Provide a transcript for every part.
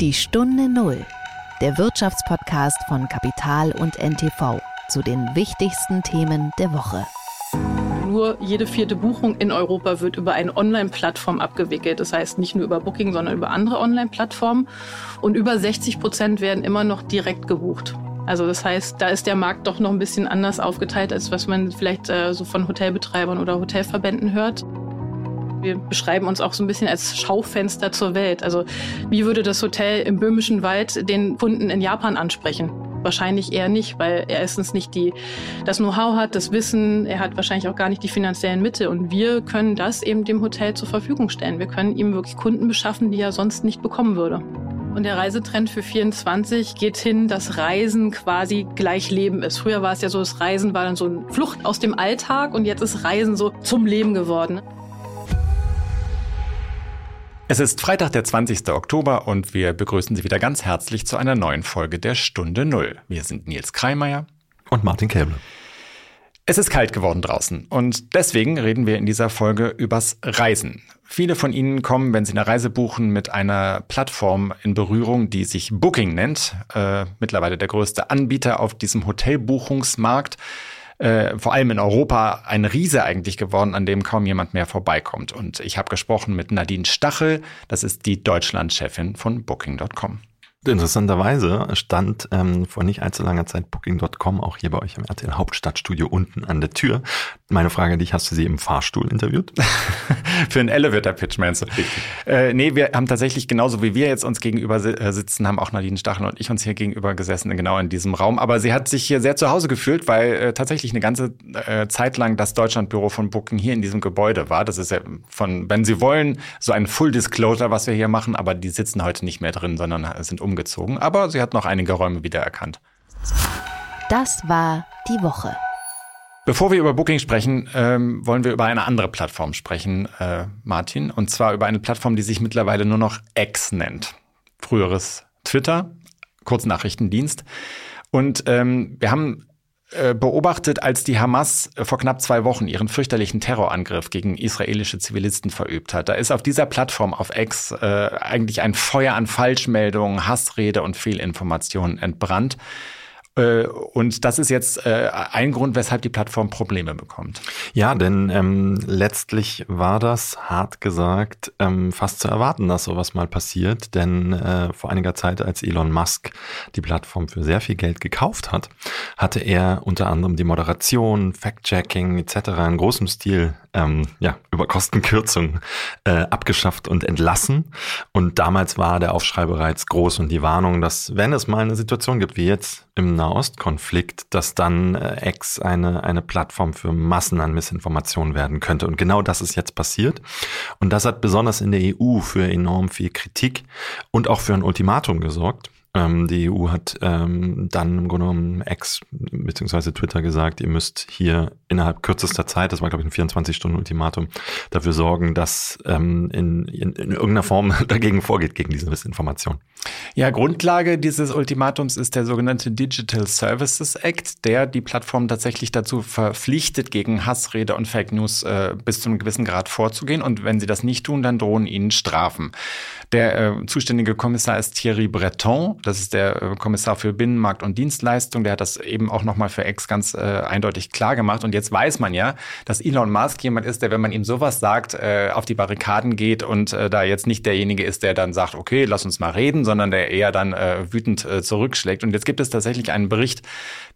Die Stunde Null, der Wirtschaftspodcast von Kapital und NTV zu den wichtigsten Themen der Woche. Nur jede vierte Buchung in Europa wird über eine Online-Plattform abgewickelt. Das heißt nicht nur über Booking, sondern über andere Online-Plattformen. Und über 60 Prozent werden immer noch direkt gebucht. Also das heißt, da ist der Markt doch noch ein bisschen anders aufgeteilt, als was man vielleicht äh, so von Hotelbetreibern oder Hotelverbänden hört. Wir beschreiben uns auch so ein bisschen als Schaufenster zur Welt. Also wie würde das Hotel im Böhmischen Wald den Kunden in Japan ansprechen? Wahrscheinlich eher nicht, weil er erstens nicht die, das Know-how hat, das Wissen, er hat wahrscheinlich auch gar nicht die finanziellen Mittel. Und wir können das eben dem Hotel zur Verfügung stellen. Wir können ihm wirklich Kunden beschaffen, die er sonst nicht bekommen würde. Und der Reisetrend für 24 geht hin, dass Reisen quasi gleich Leben ist. Früher war es ja so, das Reisen war dann so eine Flucht aus dem Alltag und jetzt ist Reisen so zum Leben geworden. Es ist Freitag, der 20. Oktober und wir begrüßen Sie wieder ganz herzlich zu einer neuen Folge der Stunde Null. Wir sind Nils Kreimeier und Martin Käble. Es ist kalt geworden draußen und deswegen reden wir in dieser Folge übers Reisen. Viele von Ihnen kommen, wenn Sie eine Reise buchen, mit einer Plattform in Berührung, die sich Booking nennt. Äh, mittlerweile der größte Anbieter auf diesem Hotelbuchungsmarkt äh, vor allem in Europa ein Riese eigentlich geworden, an dem kaum jemand mehr vorbeikommt. Und ich habe gesprochen mit Nadine Stachel, das ist die Deutschlandchefin von Booking.com. Interessanterweise stand ähm, vor nicht allzu langer Zeit Booking.com auch hier bei euch im RTL Hauptstadtstudio unten an der Tür. Meine Frage an dich, hast du sie im Fahrstuhl interviewt? Für einen Elevator-Pitch meinst du? Äh, nee, wir haben tatsächlich genauso wie wir jetzt uns gegenüber äh, sitzen, haben auch Nadine Stachel und ich uns hier gegenüber gesessen, genau in diesem Raum. Aber sie hat sich hier sehr zu Hause gefühlt, weil äh, tatsächlich eine ganze äh, Zeit lang das Deutschlandbüro von Booking hier in diesem Gebäude war. Das ist ja von, wenn Sie wollen, so ein Full Disclosure, was wir hier machen, aber die sitzen heute nicht mehr drin, sondern sind um umgezogen, aber sie hat noch einige Räume wiedererkannt. Das war die Woche. Bevor wir über Booking sprechen, ähm, wollen wir über eine andere Plattform sprechen, äh, Martin. Und zwar über eine Plattform, die sich mittlerweile nur noch X nennt. Früheres Twitter, Kurznachrichtendienst. Und ähm, wir haben beobachtet, als die Hamas äh, vor knapp zwei Wochen ihren fürchterlichen Terrorangriff gegen israelische Zivilisten verübt hat. Da ist auf dieser Plattform auf X äh, eigentlich ein Feuer an Falschmeldungen, Hassrede und Fehlinformationen entbrannt. Äh, und das ist jetzt äh, ein Grund, weshalb die Plattform Probleme bekommt. Ja, denn ähm, letztlich war das, hart gesagt, ähm, fast zu erwarten, dass sowas mal passiert. Denn äh, vor einiger Zeit, als Elon Musk die Plattform für sehr viel Geld gekauft hat, hatte er unter anderem die Moderation, Fact-Checking etc. in großem Stil ähm, ja, über Kostenkürzung äh, abgeschafft und entlassen. Und damals war der Aufschrei bereits groß und die Warnung, dass wenn es mal eine Situation gibt wie jetzt im Nahostkonflikt, dass dann äh, X eine, eine Plattform für Massen an Missinformationen werden könnte. Und genau das ist jetzt passiert. Und das hat besonders in der EU für enorm viel Kritik und auch für ein Ultimatum gesorgt. Ähm, die EU hat ähm, dann im Grunde genommen Ex bzw. Twitter gesagt, ihr müsst hier innerhalb kürzester Zeit, das war glaube ich ein 24-Stunden-Ultimatum, dafür sorgen, dass ähm, in, in, in irgendeiner Form dagegen vorgeht, gegen diese Missinformation. Ja, Grundlage dieses Ultimatums ist der sogenannte Digital Services Act, der die Plattform tatsächlich dazu verpflichtet, gegen Hassrede und Fake News äh, bis zu einem gewissen Grad vorzugehen. Und wenn sie das nicht tun, dann drohen ihnen Strafen. Der äh, zuständige Kommissar ist Thierry Breton. Das ist der äh, Kommissar für Binnenmarkt und Dienstleistung. Der hat das eben auch nochmal für Ex ganz äh, eindeutig klar gemacht. Und jetzt weiß man ja, dass Elon Musk jemand ist, der, wenn man ihm sowas sagt, äh, auf die Barrikaden geht und äh, da jetzt nicht derjenige ist, der dann sagt, okay, lass uns mal reden, sondern der eher dann äh, wütend äh, zurückschlägt. Und jetzt gibt es tatsächlich einen Bericht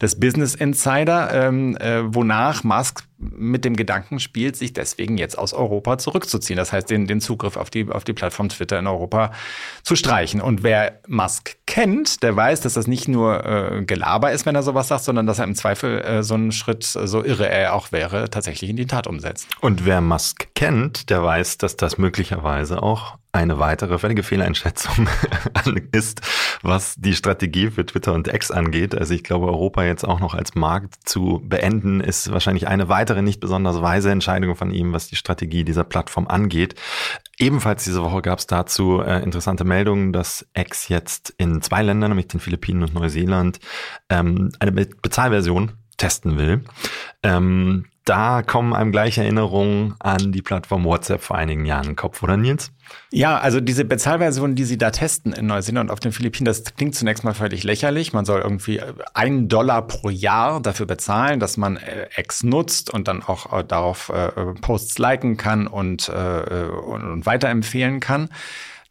des Business Insider, ähm, äh, wonach Musk mit dem Gedanken spielt, sich deswegen jetzt aus Europa zurückzuziehen. Das heißt, den, den Zugriff auf die, auf die Plattform Twitter in Europa zu streichen. Und wer Musk kennt, der weiß, dass das nicht nur äh, Gelaber ist, wenn er sowas sagt, sondern dass er im Zweifel äh, so einen Schritt, so irre er auch wäre, tatsächlich in die Tat umsetzt. Und wer Musk kennt, der weiß, dass das möglicherweise auch eine weitere völlige Fehleinschätzung ist, was die Strategie für Twitter und X angeht. Also ich glaube, Europa jetzt auch noch als Markt zu beenden, ist wahrscheinlich eine weitere nicht besonders weise Entscheidung von ihm, was die Strategie dieser Plattform angeht. Ebenfalls diese Woche gab es dazu äh, interessante Meldungen, dass X jetzt in zwei Ländern, nämlich den Philippinen und Neuseeland, ähm, eine Be Bezahlversion testen will. Ähm, da kommen einem gleich Erinnerungen an die Plattform WhatsApp vor einigen Jahren in den Kopf, oder Nils? Ja, also diese Bezahlversion, die sie da testen in Neuseeland und auf den Philippinen, das klingt zunächst mal völlig lächerlich. Man soll irgendwie einen Dollar pro Jahr dafür bezahlen, dass man äh, X nutzt und dann auch äh, darauf äh, Posts liken kann äh, und, und weiterempfehlen kann.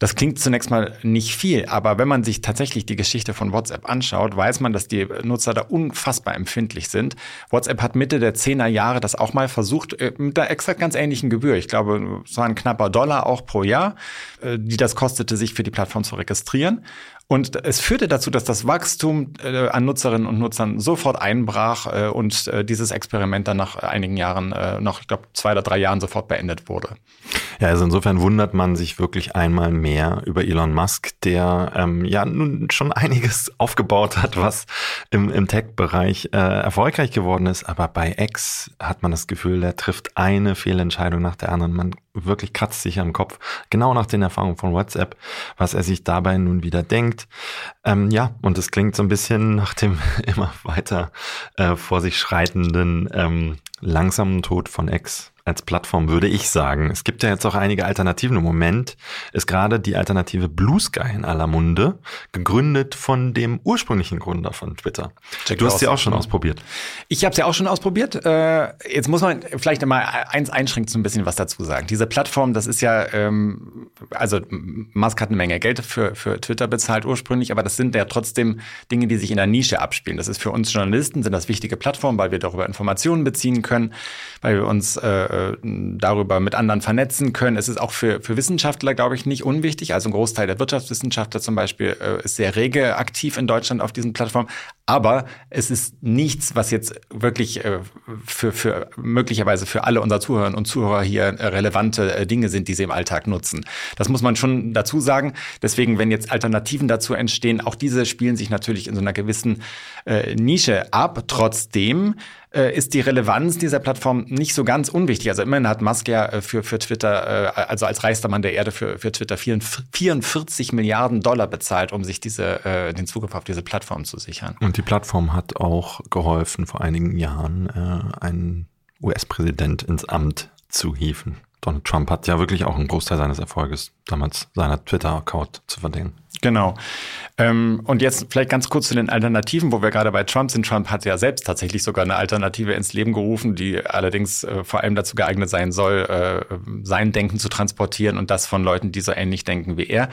Das klingt zunächst mal nicht viel, aber wenn man sich tatsächlich die Geschichte von WhatsApp anschaut, weiß man, dass die Nutzer da unfassbar empfindlich sind. WhatsApp hat Mitte der 10er Jahre das auch mal versucht, äh, mit einer exakt ganz ähnlichen Gebühr. Ich glaube, es war ein knapper Dollar auch pro Jahr, äh, die das kostete, sich für die Plattform zu registrieren. Und es führte dazu, dass das Wachstum äh, an Nutzerinnen und Nutzern sofort einbrach und dieses Experiment dann nach einigen Jahren, noch, ich glaube, zwei oder drei Jahren sofort beendet wurde. Ja, also insofern wundert man sich wirklich einmal mehr über Elon Musk, der ähm, ja nun schon einiges aufgebaut hat, was im, im Tech-Bereich äh, erfolgreich geworden ist. Aber bei X hat man das Gefühl, der trifft eine Fehlentscheidung nach der anderen. Man wirklich kratzt sich am Kopf, genau nach den Erfahrungen von WhatsApp, was er sich dabei nun wieder denkt. Ähm, ja, und es klingt so ein bisschen nach dem immer weiter äh, vor sich schreitenden ähm, langsamen Tod von X als Plattform, würde ich sagen. Es gibt ja jetzt auch einige Alternativen. Im Moment ist gerade die Alternative Blue Sky in aller Munde, gegründet von dem ursprünglichen Gründer von Twitter. Jack du hast sie auch schon ausprobiert. Ich habe sie auch schon ausprobiert. Äh, jetzt muss man vielleicht mal eins einschränken, so ein bisschen was dazu sagen. Diese Plattform, das ist ja, ähm, also Musk hat eine Menge Geld für, für Twitter bezahlt ursprünglich, aber das sind ja trotzdem Dinge, die sich in der Nische abspielen. Das ist für uns Journalisten, sind das wichtige Plattformen, weil wir darüber Informationen beziehen können, weil wir uns äh, darüber mit anderen vernetzen können. Es ist auch für, für Wissenschaftler, glaube ich, nicht unwichtig. Also ein Großteil der Wirtschaftswissenschaftler zum Beispiel äh, ist sehr rege aktiv in Deutschland auf diesen Plattformen. Aber es ist nichts, was jetzt wirklich äh, für, für möglicherweise für alle unserer Zuhörerinnen und Zuhörer hier äh, relevante äh, Dinge sind, die sie im Alltag nutzen. Das muss man schon dazu sagen. Deswegen, wenn jetzt Alternativen dazu entstehen, auch diese spielen sich natürlich in so einer gewissen äh, Nische ab. Trotzdem ist die Relevanz dieser Plattform nicht so ganz unwichtig. Also immerhin hat Musk ja für, für Twitter, also als reichster Mann der Erde für, für Twitter 44 Milliarden Dollar bezahlt, um sich diese, den Zugriff auf diese Plattform zu sichern. Und die Plattform hat auch geholfen, vor einigen Jahren äh, einen US-Präsident ins Amt zu hieven. Donald Trump hat ja wirklich auch einen Großteil seines Erfolges damals seiner Twitter-Account zu verdienen. Genau. Ähm, und jetzt vielleicht ganz kurz zu den Alternativen, wo wir gerade bei Trump sind. Trump hat ja selbst tatsächlich sogar eine Alternative ins Leben gerufen, die allerdings äh, vor allem dazu geeignet sein soll, äh, sein Denken zu transportieren und das von Leuten, die so ähnlich denken wie er.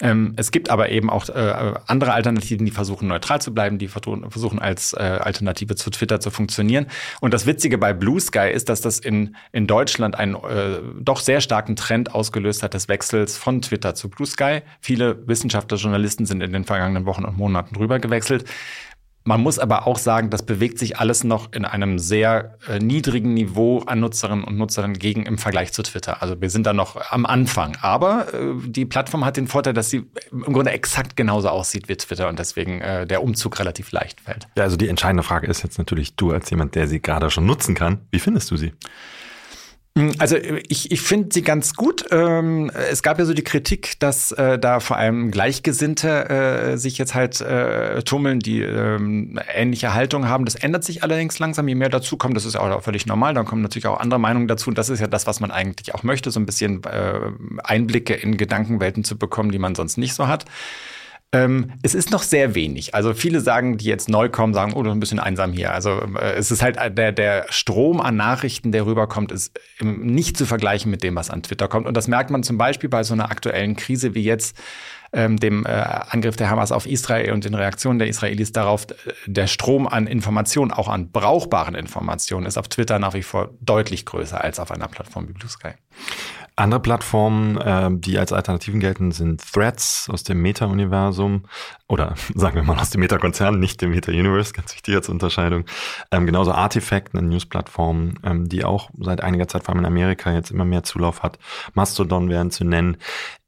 Ähm, es gibt aber eben auch äh, andere Alternativen, die versuchen neutral zu bleiben, die versuchen als äh, Alternative zu Twitter zu funktionieren. Und das Witzige bei Blue Sky ist, dass das in, in Deutschland einen äh, doch sehr starken Trend ausgelöst hat des Wechsels von Twitter zu Blue Sky. Viele Wissenschaftler, Journalisten sind in den vergangenen Wochen und Monaten rüber gewechselt. Man muss aber auch sagen, das bewegt sich alles noch in einem sehr äh, niedrigen Niveau an Nutzerinnen und Nutzern gegen im Vergleich zu Twitter. Also wir sind da noch am Anfang. Aber äh, die Plattform hat den Vorteil, dass sie im Grunde exakt genauso aussieht wie Twitter und deswegen äh, der Umzug relativ leicht fällt. Ja, also die entscheidende Frage ist jetzt natürlich du als jemand, der sie gerade schon nutzen kann. Wie findest du sie? Hm, also ich, ich finde sie ganz gut. Ähm, es gab ja so die Kritik, dass äh, da vor allem Gleichgesinnte äh, sich jetzt halt äh, tummeln, die ähm, ähnliche Haltung haben. Das ändert sich allerdings langsam, je mehr dazu kommt. Das ist auch völlig normal. Dann kommen natürlich auch andere Meinungen dazu. Und das ist ja das, was man eigentlich auch möchte, so ein bisschen äh, Einblicke in Gedankenwelten zu bekommen, die man sonst nicht so hat. Ähm, es ist noch sehr wenig. Also viele sagen, die jetzt neu kommen, sagen, oh, das ist ein bisschen einsam hier. Also äh, es ist halt äh, der, der Strom an Nachrichten, der rüberkommt, ist nicht zu vergleichen mit dem, was an Twitter kommt. Und das merkt man zum Beispiel bei so einer aktuellen Krise wie jetzt ähm, dem äh, Angriff der Hamas auf Israel und den Reaktionen der Israelis darauf, der Strom an Informationen, auch an brauchbaren Informationen, ist auf Twitter nach wie vor deutlich größer als auf einer Plattform wie Blue Sky. Andere Plattformen, äh, die als Alternativen gelten, sind Threads aus dem Meta-Universum oder sagen wir mal aus dem Meta-Konzern, nicht dem Meta-Universe, ganz wichtig als Unterscheidung. Ähm, genauso Artifact, eine News-Plattform, ähm, die auch seit einiger Zeit, vor allem in Amerika, jetzt immer mehr Zulauf hat. Mastodon wären zu nennen.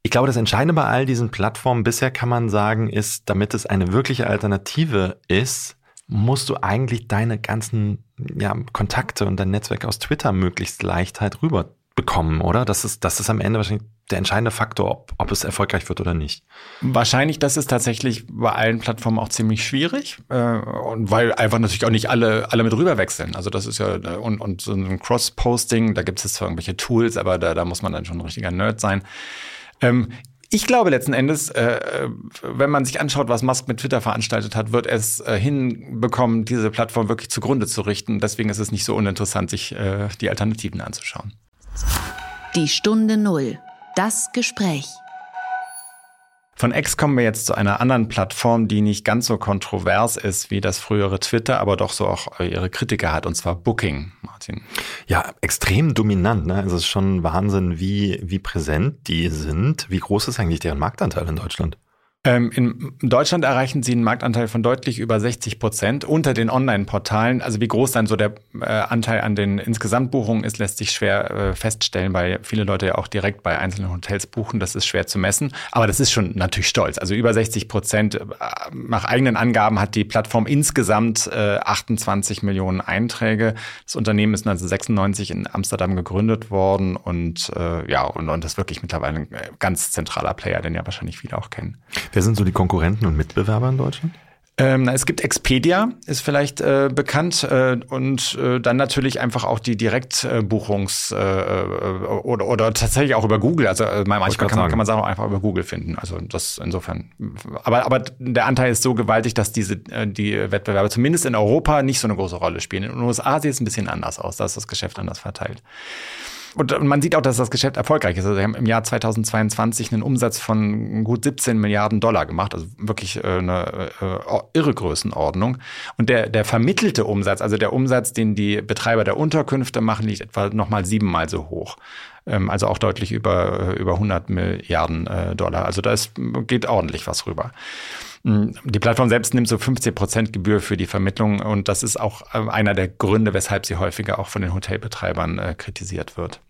Ich glaube, das Entscheidende bei all diesen Plattformen bisher kann man sagen, ist, damit es eine wirkliche Alternative ist, musst du eigentlich deine ganzen ja, Kontakte und dein Netzwerk aus Twitter möglichst leicht halt rüber bekommen, oder? Das ist, das ist am Ende wahrscheinlich der entscheidende Faktor, ob, ob es erfolgreich wird oder nicht. Wahrscheinlich, das ist tatsächlich bei allen Plattformen auch ziemlich schwierig. Äh, und weil einfach natürlich auch nicht alle, alle mit rüber wechseln. Also das ist ja, und, und so ein Cross-Posting, da gibt es zwar irgendwelche Tools, aber da, da muss man dann schon ein richtiger Nerd sein. Ähm, ich glaube letzten Endes, äh, wenn man sich anschaut, was Musk mit Twitter veranstaltet hat, wird es äh, hinbekommen, diese Plattform wirklich zugrunde zu richten. Deswegen ist es nicht so uninteressant, sich äh, die Alternativen anzuschauen. Die Stunde Null. Das Gespräch. Von X kommen wir jetzt zu einer anderen Plattform, die nicht ganz so kontrovers ist wie das frühere Twitter, aber doch so auch ihre Kritiker hat, und zwar Booking, Martin. Ja, extrem dominant. Ne? Also es ist schon Wahnsinn, wie, wie präsent die sind. Wie groß ist eigentlich deren Marktanteil in Deutschland? Ähm, in Deutschland erreichen sie einen Marktanteil von deutlich über 60 Prozent unter den Online-Portalen. Also wie groß dann so der äh, Anteil an den Insgesamtbuchungen ist, lässt sich schwer äh, feststellen, weil viele Leute ja auch direkt bei einzelnen Hotels buchen. Das ist schwer zu messen. Aber das ist schon natürlich stolz. Also über 60 Prozent. Äh, nach eigenen Angaben hat die Plattform insgesamt äh, 28 Millionen Einträge. Das Unternehmen ist 1996 in Amsterdam gegründet worden und ja, und, und das ist wirklich mittlerweile ein ganz zentraler Player, den ja wahrscheinlich viele auch kennen. Wer sind so die Konkurrenten und Mitbewerber in Deutschland? Ähm, es gibt Expedia, ist vielleicht äh, bekannt, äh, und äh, dann natürlich einfach auch die Direktbuchungs- äh, äh, oder, oder tatsächlich auch über Google. Also äh, manchmal kann man, kann man Sachen auch einfach über Google finden. Also das insofern. Aber, aber der Anteil ist so gewaltig, dass diese äh, die Wettbewerber zumindest in Europa nicht so eine große Rolle spielen. In den USA sieht es ein bisschen anders aus. Da ist das Geschäft anders verteilt. Und man sieht auch, dass das Geschäft erfolgreich ist. Also sie haben im Jahr 2022 einen Umsatz von gut 17 Milliarden Dollar gemacht. Also wirklich äh, eine äh, irre Größenordnung. Und der, der vermittelte Umsatz, also der Umsatz, den die Betreiber der Unterkünfte machen, liegt etwa nochmal siebenmal so hoch. Ähm, also auch deutlich über, äh, über 100 Milliarden Dollar. Also da ist, geht ordentlich was rüber. Mm, die Plattform selbst nimmt so 15 Prozent Gebühr für die Vermittlung und das ist auch einer der Gründe, weshalb sie häufiger auch von den Hotelbetreibern äh, kritisiert wird.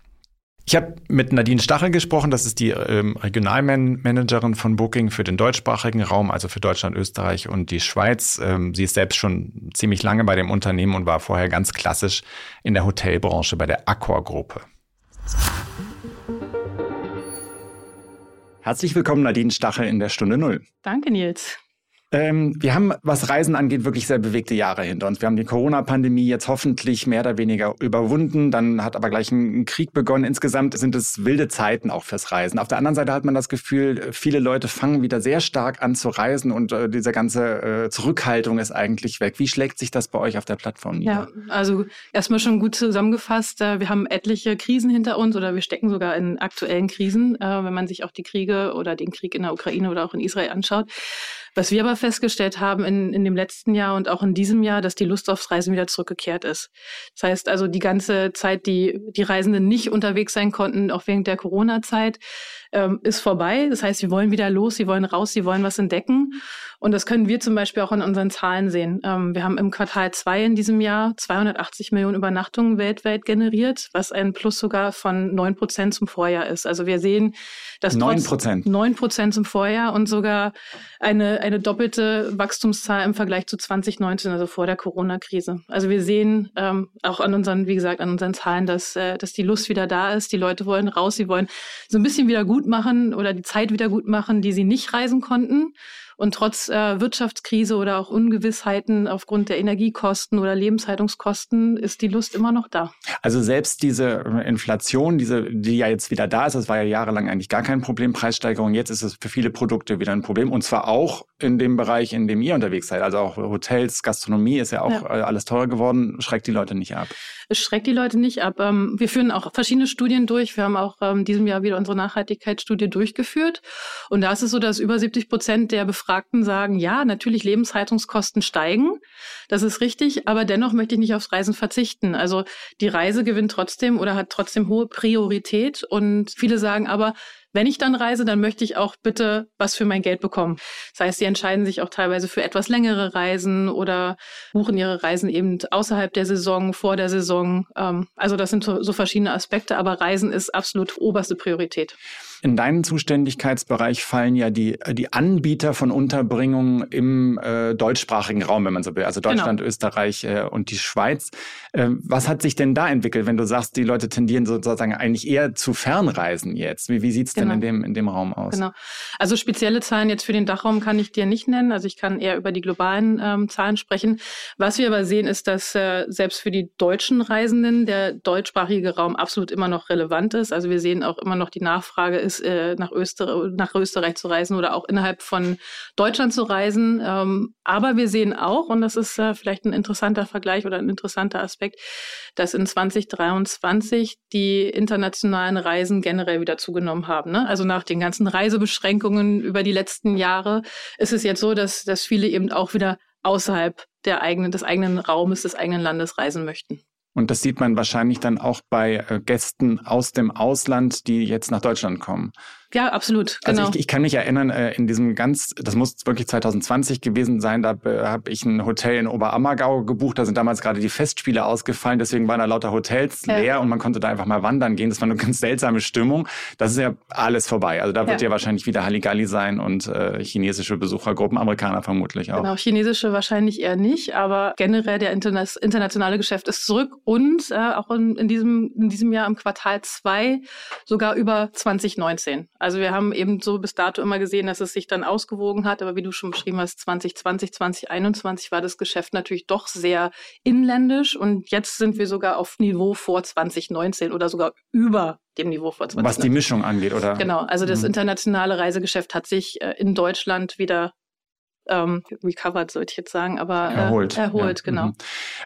Ich habe mit Nadine Stachel gesprochen, das ist die ähm, Regionalmanagerin von Booking für den deutschsprachigen Raum, also für Deutschland, Österreich und die Schweiz. Ähm, sie ist selbst schon ziemlich lange bei dem Unternehmen und war vorher ganz klassisch in der Hotelbranche bei der Accor-Gruppe. Herzlich willkommen, Nadine Stachel in der Stunde Null. Danke, Nils. Ähm, wir haben, was Reisen angeht, wirklich sehr bewegte Jahre hinter uns. Wir haben die Corona-Pandemie jetzt hoffentlich mehr oder weniger überwunden. Dann hat aber gleich ein Krieg begonnen. Insgesamt sind es wilde Zeiten auch fürs Reisen. Auf der anderen Seite hat man das Gefühl, viele Leute fangen wieder sehr stark an zu reisen und äh, diese ganze äh, Zurückhaltung ist eigentlich weg. Wie schlägt sich das bei euch auf der Plattform nieder? Ja, also erstmal schon gut zusammengefasst. Äh, wir haben etliche Krisen hinter uns oder wir stecken sogar in aktuellen Krisen, äh, wenn man sich auch die Kriege oder den Krieg in der Ukraine oder auch in Israel anschaut. Was wir aber festgestellt haben in, in dem letzten Jahr und auch in diesem Jahr, dass die Lust aufs Reisen wieder zurückgekehrt ist. Das heißt also, die ganze Zeit, die die Reisenden nicht unterwegs sein konnten, auch während der Corona-Zeit, ähm, ist vorbei. Das heißt, sie wollen wieder los, sie wollen raus, sie wollen was entdecken. Und das können wir zum Beispiel auch in unseren Zahlen sehen. Ähm, wir haben im Quartal zwei in diesem Jahr 280 Millionen Übernachtungen weltweit generiert, was ein Plus sogar von neun Prozent zum Vorjahr ist. Also wir sehen, dass neun Prozent neun Prozent zum Vorjahr und sogar eine eine doppelte Wachstumszahl im Vergleich zu 2019, also vor der Corona-Krise. Also wir sehen ähm, auch an unseren, wie gesagt, an unseren Zahlen, dass äh, dass die Lust wieder da ist. Die Leute wollen raus, sie wollen so ein bisschen wieder gut machen oder die Zeit wieder gut machen, die sie nicht reisen konnten. Und trotz äh, Wirtschaftskrise oder auch Ungewissheiten aufgrund der Energiekosten oder Lebenshaltungskosten ist die Lust immer noch da. Also selbst diese äh, Inflation, diese, die ja jetzt wieder da ist, das war ja jahrelang eigentlich gar kein Problem, Preissteigerung, jetzt ist es für viele Produkte wieder ein Problem. Und zwar auch in dem Bereich, in dem ihr unterwegs seid. Also auch Hotels, Gastronomie ist ja auch ja. Äh, alles teurer geworden, schreckt die Leute nicht ab. Es schreckt die Leute nicht ab. Ähm, wir führen auch verschiedene Studien durch. Wir haben auch ähm, diesem Jahr wieder unsere Nachhaltigkeitsstudie durchgeführt. Und da ist es so, dass über 70 Prozent der Befragten sagen, ja, natürlich Lebenshaltungskosten steigen. Das ist richtig. Aber dennoch möchte ich nicht aufs Reisen verzichten. Also die Reise gewinnt trotzdem oder hat trotzdem hohe Priorität. Und viele sagen aber, wenn ich dann reise, dann möchte ich auch bitte was für mein Geld bekommen. Das heißt, sie entscheiden sich auch teilweise für etwas längere Reisen oder buchen ihre Reisen eben außerhalb der Saison, vor der Saison. Ähm, also das sind so verschiedene Aspekte, aber Reisen ist absolut oberste Priorität. In deinen Zuständigkeitsbereich fallen ja die, die Anbieter von Unterbringungen im äh, deutschsprachigen Raum, wenn man so will, also genau. Deutschland, genau. Österreich äh, und die Schweiz. Äh, was hat sich denn da entwickelt, wenn du sagst, die Leute tendieren sozusagen eigentlich eher zu Fernreisen jetzt? Wie, wie sieht es genau. denn in dem, in dem Raum aus? Genau. Also spezielle Zahlen jetzt für den Dachraum kann ich dir nicht nennen. Also ich kann eher über die globalen ähm, Zahlen sprechen. Was wir aber sehen, ist, dass äh, selbst für die deutschen Reisenden der deutschsprachige Raum absolut immer noch relevant ist. Also wir sehen auch immer noch die Nachfrage ist, äh, nach, Öster nach Österreich zu reisen oder auch innerhalb von Deutschland zu reisen. Ähm, aber wir sehen auch, und das ist äh, vielleicht ein interessanter Vergleich oder ein interessanter Aspekt, dass in 2023 die internationalen Reisen generell wieder zugenommen haben. Ne? Also nach den ganzen Reisebeschränkungen über die letzten Jahre ist es jetzt so, dass, dass viele eben auch wieder außerhalb der eigenen, des eigenen Raumes, des eigenen Landes reisen möchten. Und das sieht man wahrscheinlich dann auch bei äh, Gästen aus dem Ausland, die jetzt nach Deutschland kommen. Ja, absolut. Also genau. Also ich, ich kann mich erinnern, äh, in diesem ganz, das muss wirklich 2020 gewesen sein, da habe ich ein Hotel in Oberammergau gebucht. Da sind damals gerade die Festspiele ausgefallen, deswegen waren da lauter Hotels ja. leer und man konnte da einfach mal wandern gehen. Das war eine ganz seltsame Stimmung. Das ist ja alles vorbei. Also da wird ja, ja wahrscheinlich wieder Halligalli sein und äh, chinesische Besuchergruppen, Amerikaner vermutlich auch. Genau, chinesische wahrscheinlich eher nicht, aber generell der Interna internationale Geschäft ist zurück und äh, auch in, in, diesem, in diesem Jahr im Quartal zwei sogar über 2019. Also wir haben eben so bis dato immer gesehen, dass es sich dann ausgewogen hat. Aber wie du schon beschrieben hast, 2020, 2021 war das Geschäft natürlich doch sehr inländisch. Und jetzt sind wir sogar auf Niveau vor 2019 oder sogar über dem Niveau vor 2019. Was die Mischung angeht, oder? Genau. Also das mhm. internationale Reisegeschäft hat sich äh, in Deutschland wieder ähm, recovered, sollte ich jetzt sagen, aber äh, erholt. Erholt, ja. genau. Mhm.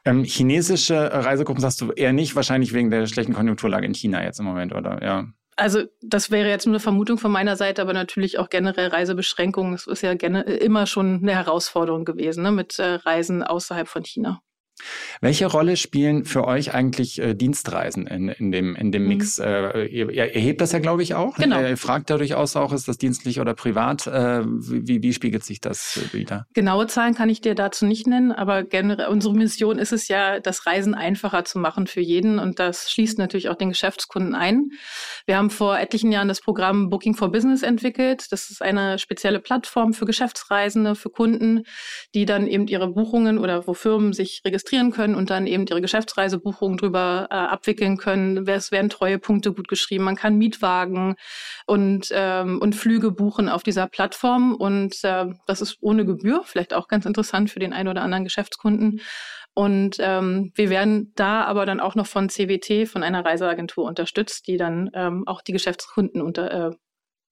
Ähm, chinesische Reisegruppen sagst du eher nicht, wahrscheinlich wegen der schlechten Konjunkturlage in China jetzt im Moment, oder? Ja. Also das wäre jetzt nur eine Vermutung von meiner Seite, aber natürlich auch generell Reisebeschränkungen. Es ist ja immer schon eine Herausforderung gewesen ne, mit äh, Reisen außerhalb von China. Welche Rolle spielen für euch eigentlich äh, Dienstreisen in, in, dem, in dem mhm. Mix? Äh, ihr, ihr erhebt das ja, glaube ich, auch. Genau. Ihr fragt dadurch aus auch, ist das dienstlich oder privat? Äh, wie, wie spiegelt sich das wieder? Genaue Zahlen kann ich dir dazu nicht nennen, aber generell unsere Mission ist es ja, das Reisen einfacher zu machen für jeden und das schließt natürlich auch den Geschäftskunden ein. Wir haben vor etlichen Jahren das Programm Booking for Business entwickelt. Das ist eine spezielle Plattform für Geschäftsreisende, für Kunden, die dann eben ihre Buchungen oder wo Firmen sich registrieren registrieren können und dann eben ihre Geschäftsreisebuchungen drüber äh, abwickeln können. Es werden Treuepunkte gut geschrieben. Man kann Mietwagen und, ähm, und Flüge buchen auf dieser Plattform. Und äh, das ist ohne Gebühr, vielleicht auch ganz interessant für den einen oder anderen Geschäftskunden. Und ähm, wir werden da aber dann auch noch von CWT, von einer Reiseagentur unterstützt, die dann ähm, auch die Geschäftskunden unter, äh,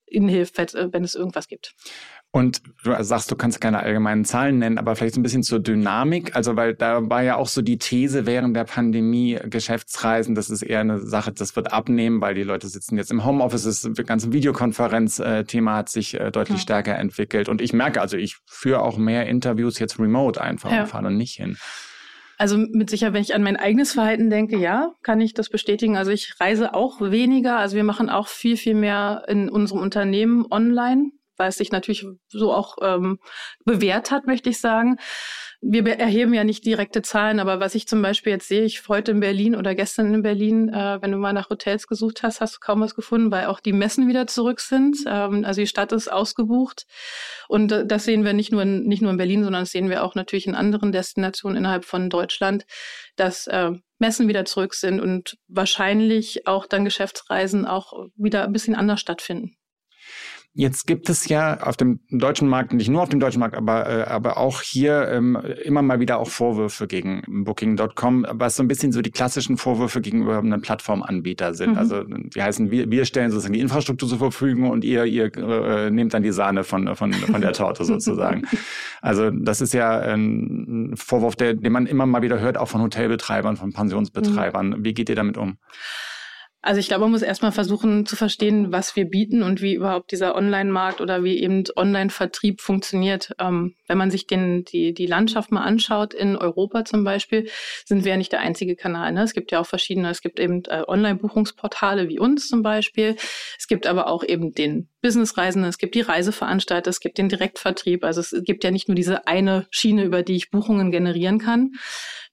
ihnen hilft, wenn es irgendwas gibt. Und du sagst, du kannst keine allgemeinen Zahlen nennen, aber vielleicht so ein bisschen zur Dynamik. Also, weil da war ja auch so die These während der Pandemie, Geschäftsreisen, das ist eher eine Sache, das wird abnehmen, weil die Leute sitzen jetzt im Homeoffice, das ganze Videokonferenz-Thema hat sich äh, deutlich ja. stärker entwickelt. Und ich merke, also ich führe auch mehr Interviews jetzt remote einfach ja. und fahre nicht hin. Also mit Sicherheit, wenn ich an mein eigenes Verhalten denke, ja, kann ich das bestätigen. Also ich reise auch weniger. Also wir machen auch viel, viel mehr in unserem Unternehmen online weil es sich natürlich so auch ähm, bewährt hat, möchte ich sagen. Wir erheben ja nicht direkte Zahlen, aber was ich zum Beispiel jetzt sehe, ich heute in Berlin oder gestern in Berlin, äh, wenn du mal nach Hotels gesucht hast, hast du kaum was gefunden, weil auch die Messen wieder zurück sind. Ähm, also die Stadt ist ausgebucht. Und äh, das sehen wir nicht nur, in, nicht nur in Berlin, sondern das sehen wir auch natürlich in anderen Destinationen innerhalb von Deutschland, dass äh, Messen wieder zurück sind und wahrscheinlich auch dann Geschäftsreisen auch wieder ein bisschen anders stattfinden. Jetzt gibt es ja auf dem deutschen Markt, nicht nur auf dem deutschen Markt, aber, äh, aber auch hier ähm, immer mal wieder auch Vorwürfe gegen Booking.com, was so ein bisschen so die klassischen Vorwürfe gegenüber einem Plattformanbieter sind. Mhm. Also die heißen, wir, wir stellen sozusagen die Infrastruktur zur Verfügung und ihr, ihr äh, nehmt dann die Sahne von, von, von der Torte sozusagen. Also das ist ja ein Vorwurf, der, den man immer mal wieder hört, auch von Hotelbetreibern, von Pensionsbetreibern. Mhm. Wie geht ihr damit um? Also ich glaube, man muss erstmal versuchen zu verstehen, was wir bieten und wie überhaupt dieser Online-Markt oder wie eben Online-Vertrieb funktioniert. Ähm, wenn man sich den, die, die Landschaft mal anschaut, in Europa zum Beispiel, sind wir ja nicht der einzige Kanal. Ne? Es gibt ja auch verschiedene, es gibt eben äh, Online-Buchungsportale wie uns zum Beispiel. Es gibt aber auch eben den Businessreisende, es gibt die Reiseveranstalter, es gibt den Direktvertrieb. Also es gibt ja nicht nur diese eine Schiene, über die ich Buchungen generieren kann.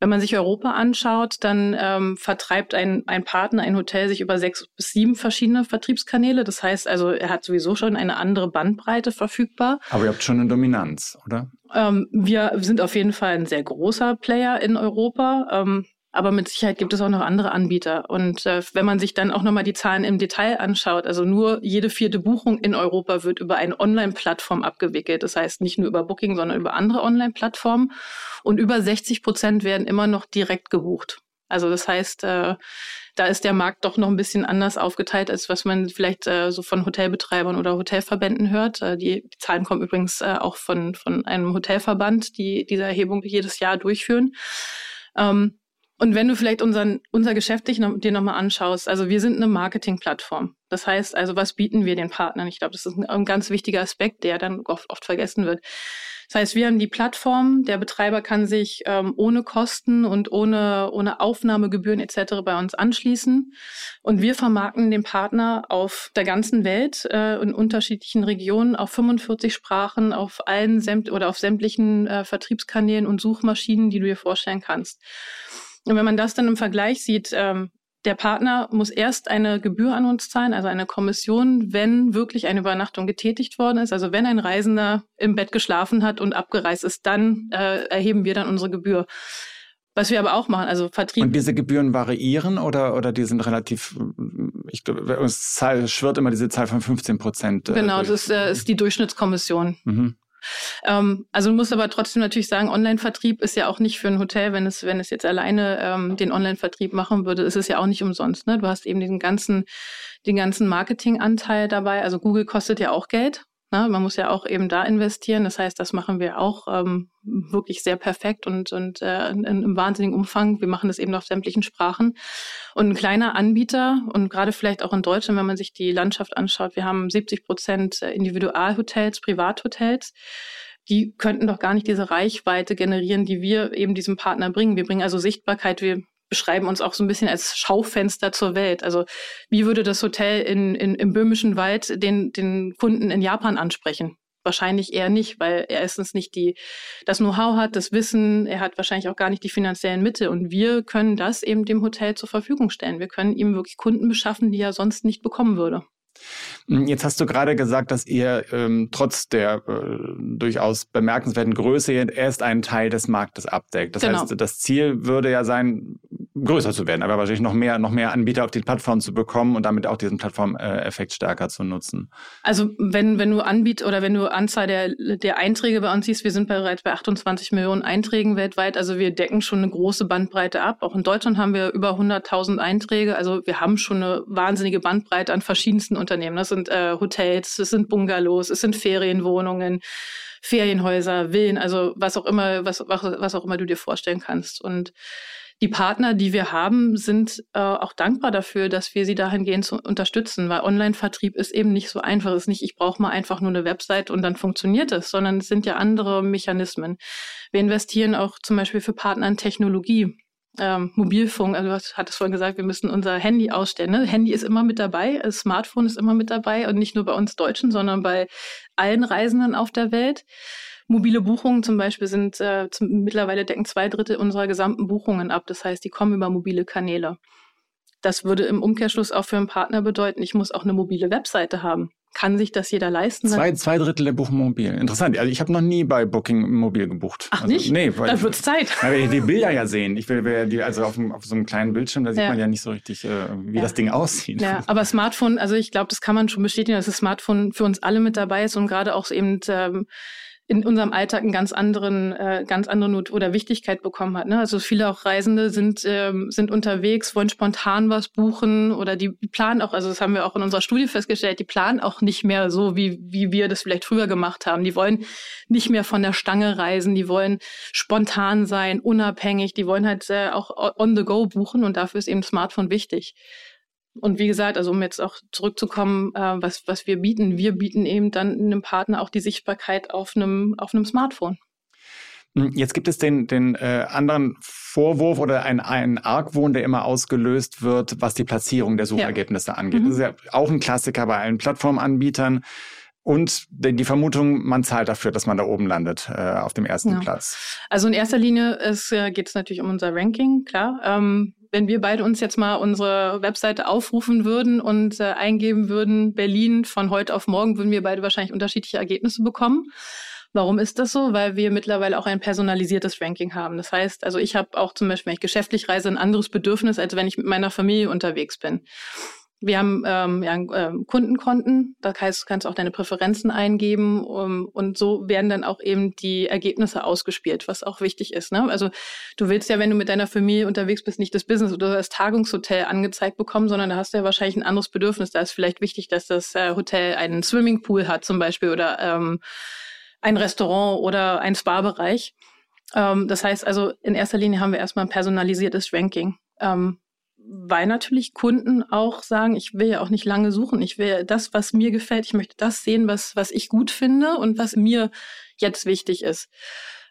Wenn man sich Europa anschaut, dann ähm, vertreibt ein, ein Partner, ein Hotel sich über sechs bis sieben verschiedene Vertriebskanäle. Das heißt also, er hat sowieso schon eine andere Bandbreite verfügbar. Aber ihr habt schon eine Dominanz, oder? Ähm, wir sind auf jeden Fall ein sehr großer Player in Europa. Ähm, aber mit Sicherheit gibt es auch noch andere Anbieter. Und äh, wenn man sich dann auch nochmal die Zahlen im Detail anschaut, also nur jede vierte Buchung in Europa wird über eine Online-Plattform abgewickelt. Das heißt nicht nur über Booking, sondern über andere Online-Plattformen. Und über 60 Prozent werden immer noch direkt gebucht. Also das heißt, äh, da ist der Markt doch noch ein bisschen anders aufgeteilt, als was man vielleicht äh, so von Hotelbetreibern oder Hotelverbänden hört. Äh, die, die, Zahlen kommen übrigens äh, auch von, von einem Hotelverband, die diese Erhebung jedes Jahr durchführen. Ähm, und wenn du vielleicht unseren, unser Geschäft dich noch, dir nochmal anschaust, also wir sind eine Marketingplattform. Das heißt also, was bieten wir den Partnern? Ich glaube, das ist ein, ein, ganz wichtiger Aspekt, der dann oft, oft vergessen wird. Das heißt, wir haben die Plattform, der Betreiber kann sich ähm, ohne Kosten und ohne, ohne Aufnahmegebühren etc. bei uns anschließen. Und wir vermarkten den Partner auf der ganzen Welt äh, in unterschiedlichen Regionen, auf 45 Sprachen, auf allen sämt oder auf sämtlichen äh, Vertriebskanälen und Suchmaschinen, die du dir vorstellen kannst. Und wenn man das dann im Vergleich sieht, ähm, der Partner muss erst eine Gebühr an uns zahlen, also eine Kommission, wenn wirklich eine Übernachtung getätigt worden ist. Also wenn ein Reisender im Bett geschlafen hat und abgereist ist, dann äh, erheben wir dann unsere Gebühr. Was wir aber auch machen, also Vertrieb. Und diese Gebühren variieren oder, oder die sind relativ, ich glaube, uns schwirrt immer diese Zahl von 15 Prozent. Äh, genau, durch. das ist, äh, ist die Durchschnittskommission. Mhm. Ähm, also du musst aber trotzdem natürlich sagen, Online-Vertrieb ist ja auch nicht für ein Hotel, wenn es, wenn es jetzt alleine ähm, den Online-Vertrieb machen würde, ist es ja auch nicht umsonst. Ne? Du hast eben diesen ganzen, den ganzen Marketinganteil dabei. Also Google kostet ja auch Geld. Ne? Man muss ja auch eben da investieren. Das heißt, das machen wir auch ähm, wirklich sehr perfekt und, und äh, in, in einem wahnsinnigen Umfang. Wir machen das eben auf sämtlichen Sprachen. Und ein kleiner Anbieter und gerade vielleicht auch in Deutschland, wenn man sich die Landschaft anschaut, wir haben 70 Prozent Individualhotels, Privathotels die könnten doch gar nicht diese Reichweite generieren, die wir eben diesem Partner bringen. Wir bringen also Sichtbarkeit, wir beschreiben uns auch so ein bisschen als Schaufenster zur Welt. Also wie würde das Hotel in, in, im böhmischen Wald den, den Kunden in Japan ansprechen? Wahrscheinlich eher nicht, weil er erstens nicht die, das Know-how hat, das Wissen, er hat wahrscheinlich auch gar nicht die finanziellen Mittel. Und wir können das eben dem Hotel zur Verfügung stellen. Wir können ihm wirklich Kunden beschaffen, die er sonst nicht bekommen würde. Hm, jetzt hast du gerade gesagt, dass ihr ähm, trotz der äh, durchaus bemerkenswerten Größe erst einen Teil des Marktes abdeckt. Das genau. heißt, das Ziel würde ja sein, größer zu werden, aber wahrscheinlich noch mehr, noch mehr Anbieter auf die Plattform zu bekommen und damit auch diesen Plattformeffekt stärker zu nutzen. Also wenn, wenn du Anbiet oder wenn du Anzahl der, der Einträge bei uns siehst, wir sind bereits bei 28 Millionen Einträgen weltweit, also wir decken schon eine große Bandbreite ab. Auch in Deutschland haben wir über 100.000 Einträge, also wir haben schon eine wahnsinnige Bandbreite an verschiedensten Unternehmen. Das sind äh, Hotels, es sind Bungalows, es sind Ferienwohnungen, Ferienhäuser, Villen, also was auch immer, was, was auch immer du dir vorstellen kannst. Und die Partner, die wir haben, sind äh, auch dankbar dafür, dass wir sie dahingehend zu unterstützen, weil Online-Vertrieb ist eben nicht so einfach. Es ist nicht, ich brauche mal einfach nur eine Website und dann funktioniert es, sondern es sind ja andere Mechanismen. Wir investieren auch zum Beispiel für Partner in Technologie ähm, Mobilfunk, also du hattest vorhin gesagt, wir müssen unser Handy ausstellen. Ne? Handy ist immer mit dabei, das Smartphone ist immer mit dabei und nicht nur bei uns Deutschen, sondern bei allen Reisenden auf der Welt. Mobile Buchungen zum Beispiel sind äh, zum, mittlerweile decken zwei Drittel unserer gesamten Buchungen ab. Das heißt, die kommen über mobile Kanäle. Das würde im Umkehrschluss auch für einen Partner bedeuten, ich muss auch eine mobile Webseite haben kann sich das jeder leisten? Zwei, zwei Drittel der buchen mobil. Interessant. Also ich habe noch nie bei Booking mobil gebucht. Ach also, nicht? Nee, weil da wird's Zeit. Weil ich die Bilder ja sehen. Ich will, will die, also auf, auf, so einem kleinen Bildschirm, da sieht ja. man ja nicht so richtig, äh, wie ja. das Ding aussieht. Ja, aber Smartphone, also ich glaube, das kann man schon bestätigen, dass das Smartphone für uns alle mit dabei ist und gerade auch eben ähm, in unserem Alltag einen ganz anderen, äh, ganz andere Not oder Wichtigkeit bekommen hat. Ne? Also viele auch Reisende sind, ähm, sind unterwegs, wollen spontan was buchen oder die planen auch, also das haben wir auch in unserer Studie festgestellt, die planen auch nicht mehr so, wie, wie wir das vielleicht früher gemacht haben. Die wollen nicht mehr von der Stange reisen, die wollen spontan sein, unabhängig, die wollen halt äh, auch on the go buchen und dafür ist eben Smartphone wichtig. Und wie gesagt, also um jetzt auch zurückzukommen, äh, was, was wir bieten, wir bieten eben dann einem Partner auch die Sichtbarkeit auf einem, auf einem Smartphone. Hm, jetzt gibt es den, den äh, anderen Vorwurf oder ein, ein Argwohn, der immer ausgelöst wird, was die Platzierung der Suchergebnisse ja. angeht. Mhm. Das ist ja auch ein Klassiker bei allen Plattformanbietern. Und die Vermutung, man zahlt dafür, dass man da oben landet, äh, auf dem ersten ja. Platz. Also in erster Linie äh, geht es natürlich um unser Ranking, klar. Ähm, wenn wir beide uns jetzt mal unsere Webseite aufrufen würden und äh, eingeben würden, Berlin von heute auf morgen, würden wir beide wahrscheinlich unterschiedliche Ergebnisse bekommen. Warum ist das so? Weil wir mittlerweile auch ein personalisiertes Ranking haben. Das heißt, also ich habe auch zum Beispiel, wenn ich geschäftlich reise, ein anderes Bedürfnis, als wenn ich mit meiner Familie unterwegs bin. Wir haben ähm, ja, ähm, Kundenkonten, da heißt, kannst du auch deine Präferenzen eingeben um, und so werden dann auch eben die Ergebnisse ausgespielt, was auch wichtig ist. Ne? Also du willst ja, wenn du mit deiner Familie unterwegs bist, nicht das Business oder das Tagungshotel angezeigt bekommen, sondern da hast du ja wahrscheinlich ein anderes Bedürfnis. Da ist vielleicht wichtig, dass das äh, Hotel einen Swimmingpool hat zum Beispiel oder ähm, ein Restaurant oder ein Spa-Bereich. Ähm, das heißt also, in erster Linie haben wir erstmal ein personalisiertes Ranking. Ähm, weil natürlich Kunden auch sagen, ich will ja auch nicht lange suchen. Ich will das, was mir gefällt. Ich möchte das sehen, was, was ich gut finde und was mir jetzt wichtig ist.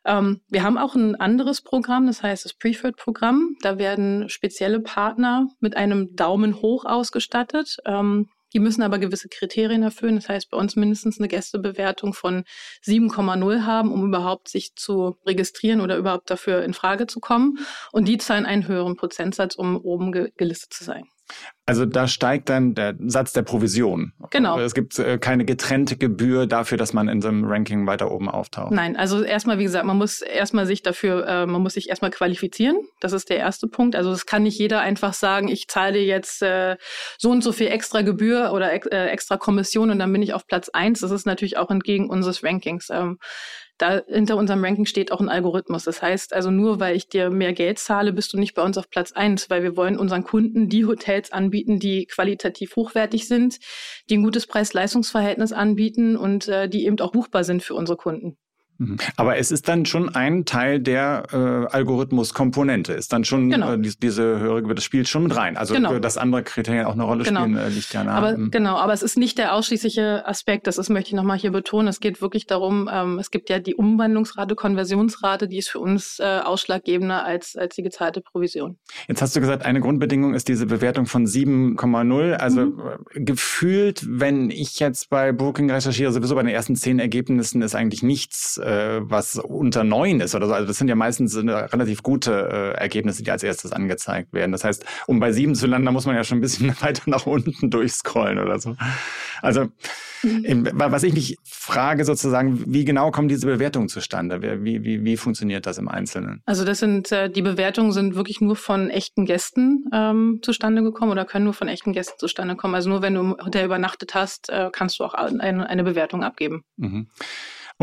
Ähm, wir haben auch ein anderes Programm, das heißt das Preferred-Programm. Da werden spezielle Partner mit einem Daumen hoch ausgestattet. Ähm, die müssen aber gewisse Kriterien erfüllen. Das heißt, bei uns mindestens eine Gästebewertung von 7,0 haben, um überhaupt sich zu registrieren oder überhaupt dafür in Frage zu kommen. Und die zahlen einen höheren Prozentsatz, um oben gelistet zu sein. Also da steigt dann der Satz der Provision. Genau. Es gibt äh, keine getrennte Gebühr dafür, dass man in so einem Ranking weiter oben auftaucht. Nein, also erstmal, wie gesagt, man muss erstmal sich dafür, äh, man muss sich erstmal qualifizieren. Das ist der erste Punkt. Also es kann nicht jeder einfach sagen, ich zahle jetzt äh, so und so viel extra Gebühr oder äh, extra Kommission und dann bin ich auf Platz eins. Das ist natürlich auch entgegen unseres Rankings. Ähm, da hinter unserem Ranking steht auch ein Algorithmus. Das heißt also nur, weil ich dir mehr Geld zahle, bist du nicht bei uns auf Platz eins, weil wir wollen unseren Kunden die Hotels anbieten, die qualitativ hochwertig sind, die ein gutes Preis-Leistungs-Verhältnis anbieten und äh, die eben auch buchbar sind für unsere Kunden. Mhm. Aber es ist dann schon ein Teil der äh, Algorithmuskomponente, ist dann schon genau. äh, die, diese höhere, das spielt schon mit rein. Also genau. dass andere Kriterien auch eine Rolle genau. spielen, äh, liegt ja nahe. Aber, mhm. genau, aber es ist nicht der ausschließliche Aspekt, das ist, möchte ich nochmal hier betonen. Es geht wirklich darum, ähm, es gibt ja die Umwandlungsrate, Konversionsrate, die ist für uns äh, ausschlaggebender als, als die gezahlte Provision. Jetzt hast du gesagt, eine Grundbedingung ist diese Bewertung von 7,0. Also mhm. Äh, gefühlt, wenn ich jetzt bei Booking recherchiere, sowieso bei den ersten zehn Ergebnissen ist eigentlich nichts äh, was unter neun ist oder so. Also das sind ja meistens relativ gute äh, Ergebnisse, die als erstes angezeigt werden. Das heißt, um bei sieben zu landen, da muss man ja schon ein bisschen weiter nach unten durchscrollen oder so. Also mhm. was ich mich frage sozusagen, wie genau kommen diese Bewertungen zustande? Wie, wie, wie funktioniert das im Einzelnen? Also das sind äh, die Bewertungen sind wirklich nur von echten Gästen ähm, zustande gekommen oder können nur von echten Gästen zustande kommen. Also nur wenn du im Hotel übernachtet hast, äh, kannst du auch eine, eine Bewertung abgeben. Mhm.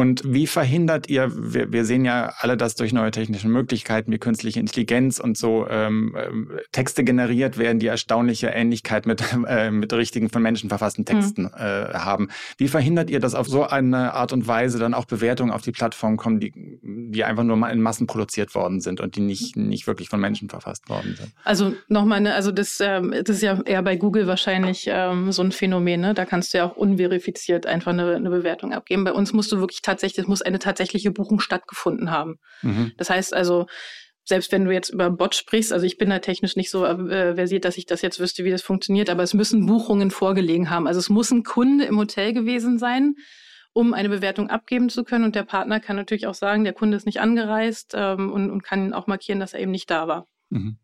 Und wie verhindert ihr, wir, wir sehen ja alle das durch neue technische Möglichkeiten wie künstliche Intelligenz und so ähm, ähm, Texte generiert werden, die erstaunliche Ähnlichkeit mit, äh, mit richtigen von Menschen verfassten Texten mhm. äh, haben. Wie verhindert ihr, dass auf so eine Art und Weise dann auch Bewertungen auf die Plattform kommen, die, die einfach nur mal in Massen produziert worden sind und die nicht, nicht wirklich von Menschen verfasst worden sind? Also nochmal, ne, also das, ähm, das ist ja eher bei Google wahrscheinlich ähm, so ein Phänomen. Ne? Da kannst du ja auch unverifiziert einfach eine, eine Bewertung abgeben. Bei uns musst du wirklich tatsächlich, es muss eine tatsächliche Buchung stattgefunden haben. Mhm. Das heißt also, selbst wenn du jetzt über Bot sprichst, also ich bin da technisch nicht so äh, versiert, dass ich das jetzt wüsste, wie das funktioniert, aber es müssen Buchungen vorgelegen haben. Also es muss ein Kunde im Hotel gewesen sein, um eine Bewertung abgeben zu können. Und der Partner kann natürlich auch sagen, der Kunde ist nicht angereist ähm, und, und kann auch markieren, dass er eben nicht da war. Mhm.